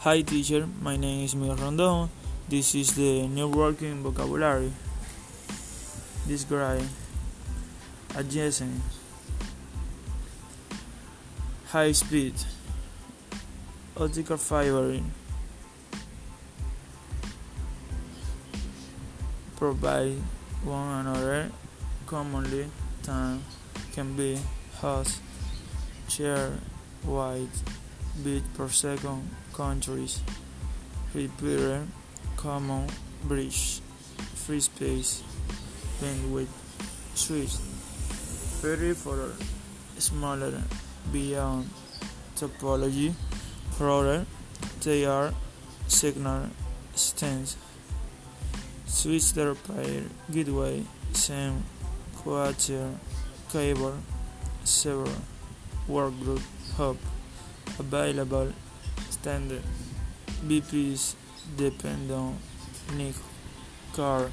Hi teacher, my name is Miguel Rondon. This is the new working vocabulary. Describe adjacent. High speed. Optical fiber provide one another commonly time. Can be hot share wide bit per second countries repair common bridge free space bandwidth switch for smaller beyond topology router they are signal stands. Switch their pair gateway same quarter cable server workgroup hub available standard. BPs depend on NIC car